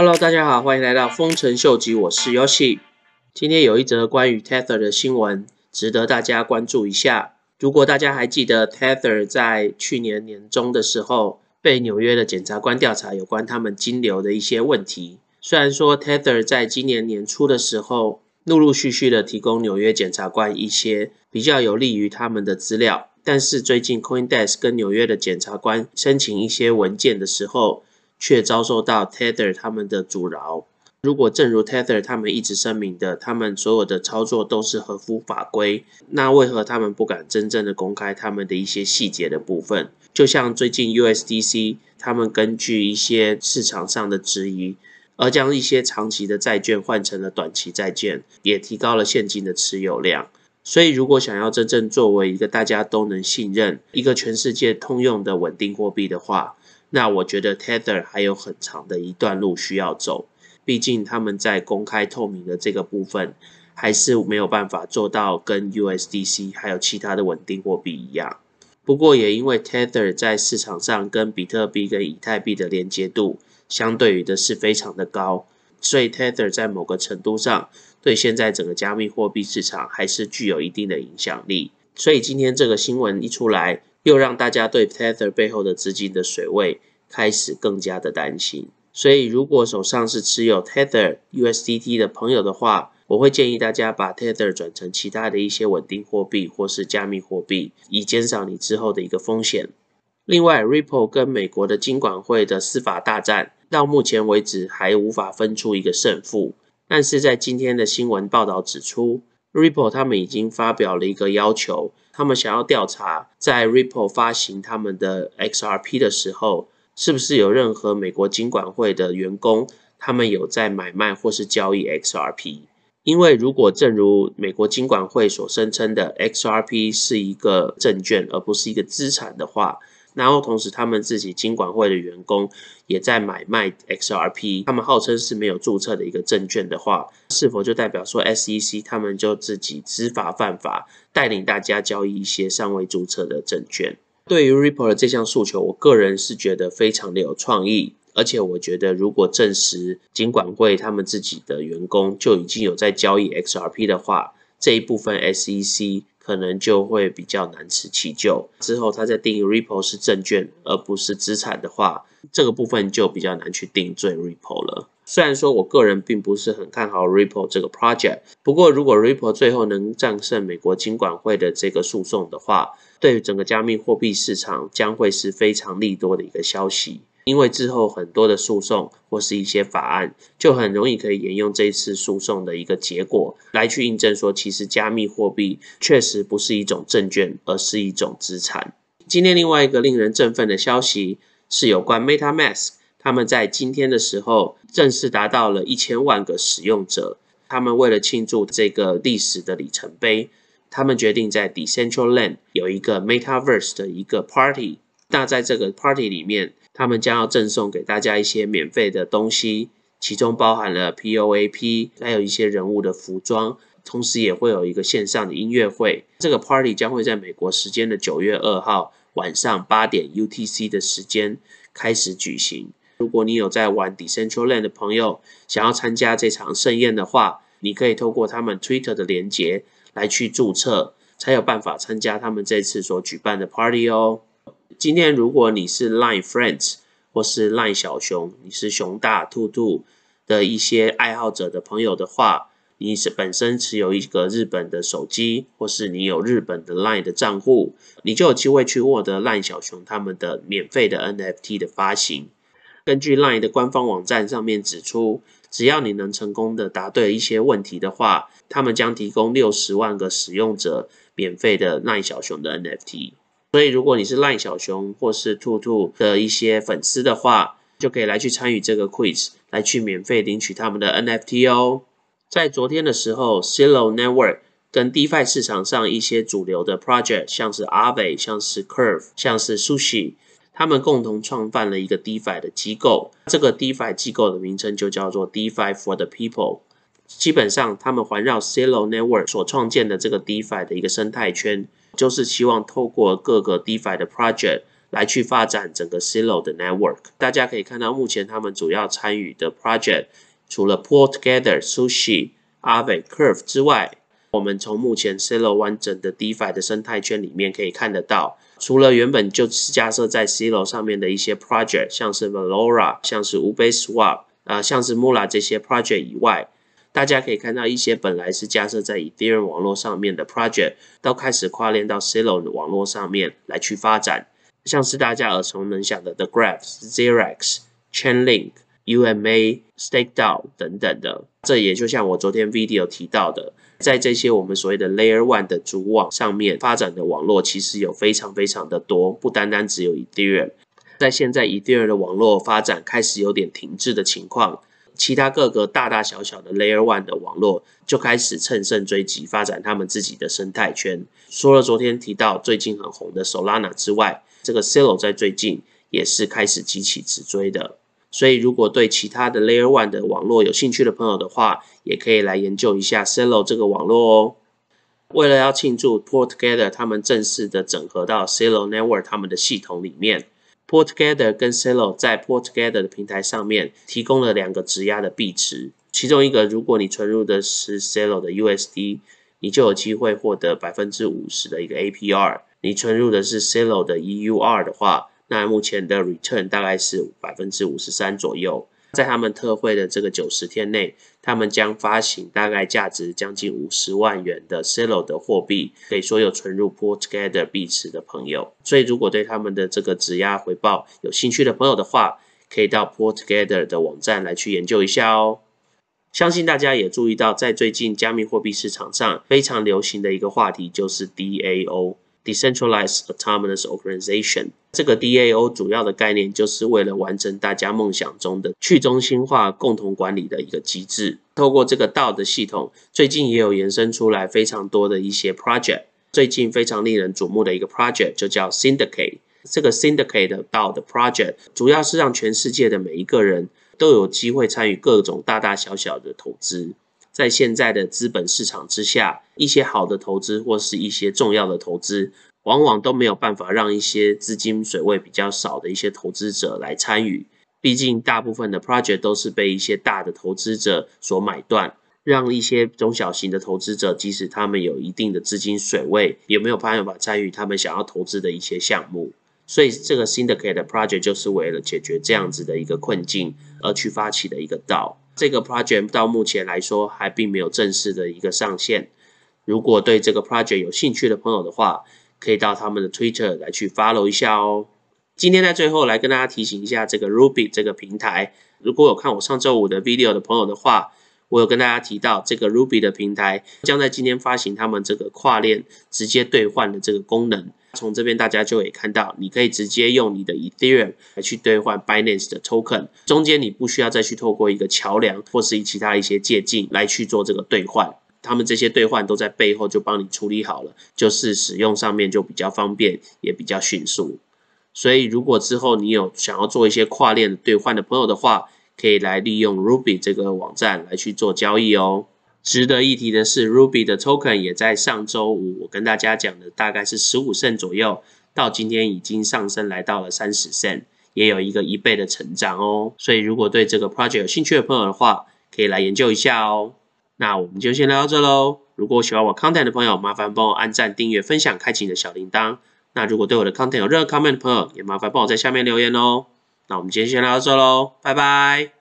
Hello，大家好，欢迎来到丰臣秀吉，我是 Yoshi。今天有一则关于 Tether 的新闻，值得大家关注一下。如果大家还记得 Tether 在去年年中的时候被纽约的检察官调查有关他们金流的一些问题，虽然说 Tether 在今年年初的时候陆陆续续的提供纽约检察官一些比较有利于他们的资料，但是最近 CoinDesk 跟纽约的检察官申请一些文件的时候，却遭受到 Tether 他们的阻挠。如果正如 Tether 他们一直声明的，他们所有的操作都是合乎法规，那为何他们不敢真正的公开他们的一些细节的部分？就像最近 USDC 他们根据一些市场上的质疑，而将一些长期的债券换成了短期债券，也提高了现金的持有量。所以，如果想要真正作为一个大家都能信任、一个全世界通用的稳定货币的话，那我觉得 Tether 还有很长的一段路需要走。毕竟他们在公开透明的这个部分，还是没有办法做到跟 USDC 还有其他的稳定货币一样。不过也因为 Tether 在市场上跟比特币跟以太币的连接度相对于的是非常的高，所以 Tether 在某个程度上对现在整个加密货币市场还是具有一定的影响力。所以今天这个新闻一出来，又让大家对 Tether 背后的资金的水位开始更加的担心。所以如果手上是持有 Tether USDT 的朋友的话，我会建议大家把 Tether 转成其他的一些稳定货币或是加密货币，以减少你之后的一个风险。另外，Ripple 跟美国的金管会的司法大战到目前为止还无法分出一个胜负。但是在今天的新闻报道指出，Ripple 他们已经发表了一个要求，他们想要调查在 Ripple 发行他们的 XRP 的时候，是不是有任何美国金管会的员工他们有在买卖或是交易 XRP？因为如果正如美国金管会所声称的，XRP 是一个证券而不是一个资产的话，然后同时他们自己金管会的员工也在买卖 XRP，他们号称是没有注册的一个证券的话，是否就代表说 SEC 他们就自己知法犯法，带领大家交易一些尚未注册的证券？对于 Ripple 的这项诉求，我个人是觉得非常的有创意。而且我觉得，如果证实金管会他们自己的员工就已经有在交易 XRP 的话，这一部分 SEC 可能就会比较难辞其咎。之后他在定义 Ripple 是证券而不是资产的话，这个部分就比较难去定罪 Ripple 了。虽然说我个人并不是很看好 Ripple 这个 project，不过如果 Ripple 最后能战胜美国金管会的这个诉讼的话，对于整个加密货币市场将会是非常利多的一个消息。因为之后很多的诉讼或是一些法案，就很容易可以沿用这一次诉讼的一个结果来去印证说，其实加密货币确实不是一种证券，而是一种资产。今天另外一个令人振奋的消息是有关 MetaMask，他们在今天的时候正式达到了一千万个使用者。他们为了庆祝这个历史的里程碑，他们决定在 Decentraland 有一个 Metaverse 的一个 Party。那在这个 Party 里面，他们将要赠送给大家一些免费的东西，其中包含了 POAP，还有一些人物的服装，同时也会有一个线上的音乐会。这个 party 将会在美国时间的九月二号晚上八点 UTC 的时间开始举行。如果你有在玩 Decentraland 的朋友，想要参加这场盛宴的话，你可以透过他们 Twitter 的连接来去注册，才有办法参加他们这次所举办的 party 哦。今天，如果你是 Line Friends 或是 Line 小熊，你是熊大、兔兔的一些爱好者的朋友的话，你是本身持有一个日本的手机，或是你有日本的 Line 的账户，你就有机会去获得 Line 小熊他们的免费的 NFT 的发行。根据 Line 的官方网站上面指出，只要你能成功的答对一些问题的话，他们将提供六十万个使用者免费的 Line 小熊的 NFT。所以，如果你是赖小熊或是兔兔的一些粉丝的话，就可以来去参与这个 quiz，来去免费领取他们的 NFT 哦。在昨天的时候，Silo Network 跟 DeFi 市场上一些主流的 project，像是 Aave、像是 Curve、像是 Sushi，他们共同创办了一个 DeFi 的机构。这个 DeFi 机构的名称就叫做 DeFi for the People。基本上，他们环绕 Silo Network 所创建的这个 DeFi 的一个生态圈。就是希望透过各个 DeFi 的 project 来去发展整个 Silo 的 network。大家可以看到，目前他们主要参与的 project 除了 Pull Together、Sushi、Aave、Curve 之外，我们从目前 Silo 完整的 DeFi 的生态圈里面可以看得到，除了原本就是架设在 Silo 上面的一些 project，像是 Valora、像是 Uniswap 啊、像是 Mula 这些 project 以外，大家可以看到一些本来是架设在 Ethereum 网络上面的 project，都开始跨链到 Silo 的网络上面来去发展，像是大家耳熟能详的 The Graph、Zerax、Chainlink、UMA、StakeDAO 等等的。这也就像我昨天 video 提到的，在这些我们所谓的 Layer One 的主网上面发展的网络，其实有非常非常的多，不单单只有 Ethereum。在现在 Ethereum 的网络发展开始有点停滞的情况。其他各个大大小小的 Layer One 的网络就开始乘胜追击，发展他们自己的生态圈。除了昨天提到最近很红的 Solana 之外，这个 Celo 在最近也是开始急起直追的。所以，如果对其他的 Layer One 的网络有兴趣的朋友的话，也可以来研究一下 Celo 这个网络哦。为了要庆祝 Pull Together 他们正式的整合到 Celo Network 他们的系统里面。Pull Together 跟 Celo 在 Pull Together 的平台上面提供了两个质押的币池，其中一个如果你存入的是 Celo 的 USD，你就有机会获得百分之五十的一个 APR；你存入的是 Celo 的 EUR 的话，那目前的 return 大概是百分之五十三左右。在他们特惠的这个九十天内，他们将发行大概价值将近五十万元的 Celo 的货币给所有存入 Pull Together 币池的朋友。所以，如果对他们的这个质押回报有兴趣的朋友的话，可以到 Pull Together 的网站来去研究一下哦。相信大家也注意到，在最近加密货币市场上非常流行的一个话题就是 DAO。Decentralized Autonomous Organization 这个 DAO 主要的概念就是为了完成大家梦想中的去中心化共同管理的一个机制。透过这个 DAO 的系统，最近也有延伸出来非常多的一些 project。最近非常令人瞩目的一个 project 就叫 Syndicate。这个 Syndicate 的 DAO 的 project 主要是让全世界的每一个人都有机会参与各种大大小小的投资。在现在的资本市场之下，一些好的投资或是一些重要的投资，往往都没有办法让一些资金水位比较少的一些投资者来参与。毕竟，大部分的 project 都是被一些大的投资者所买断，让一些中小型的投资者，即使他们有一定的资金水位，也没有办法参与他们想要投资的一些项目。所以，这个 syndicate project 就是为了解决这样子的一个困境而去发起的一个道。这个 project 到目前来说还并没有正式的一个上线。如果对这个 project 有兴趣的朋友的话，可以到他们的 Twitter 来去 follow 一下哦。今天在最后来跟大家提醒一下，这个 Ruby 这个平台，如果有看我上周五的 video 的朋友的话，我有跟大家提到，这个 Ruby 的平台将在今天发行他们这个跨链直接兑换的这个功能。从这边大家就可以看到，你可以直接用你的 Ethereum 来去兑换 Binance 的 Token，中间你不需要再去透过一个桥梁或是其他一些借镜来去做这个兑换，他们这些兑换都在背后就帮你处理好了，就是使用上面就比较方便，也比较迅速。所以如果之后你有想要做一些跨链兑换的朋友的话，可以来利用 Ruby 这个网站来去做交易哦。值得一提的是，Ruby 的 Token 也在上周五我跟大家讲的大概是十五 cent 左右，到今天已经上升来到了三十 cent，也有一个一倍的成长哦。所以如果对这个 project 有兴趣的朋友的话，可以来研究一下哦。那我们就先聊到这喽。如果喜欢我 content 的朋友，麻烦帮我按赞、订阅、分享、开启你的小铃铛。那如果对我的 content 有任何 comment 的朋友，也麻烦帮我在下面留言哦。那我们今天先聊到这喽，拜拜。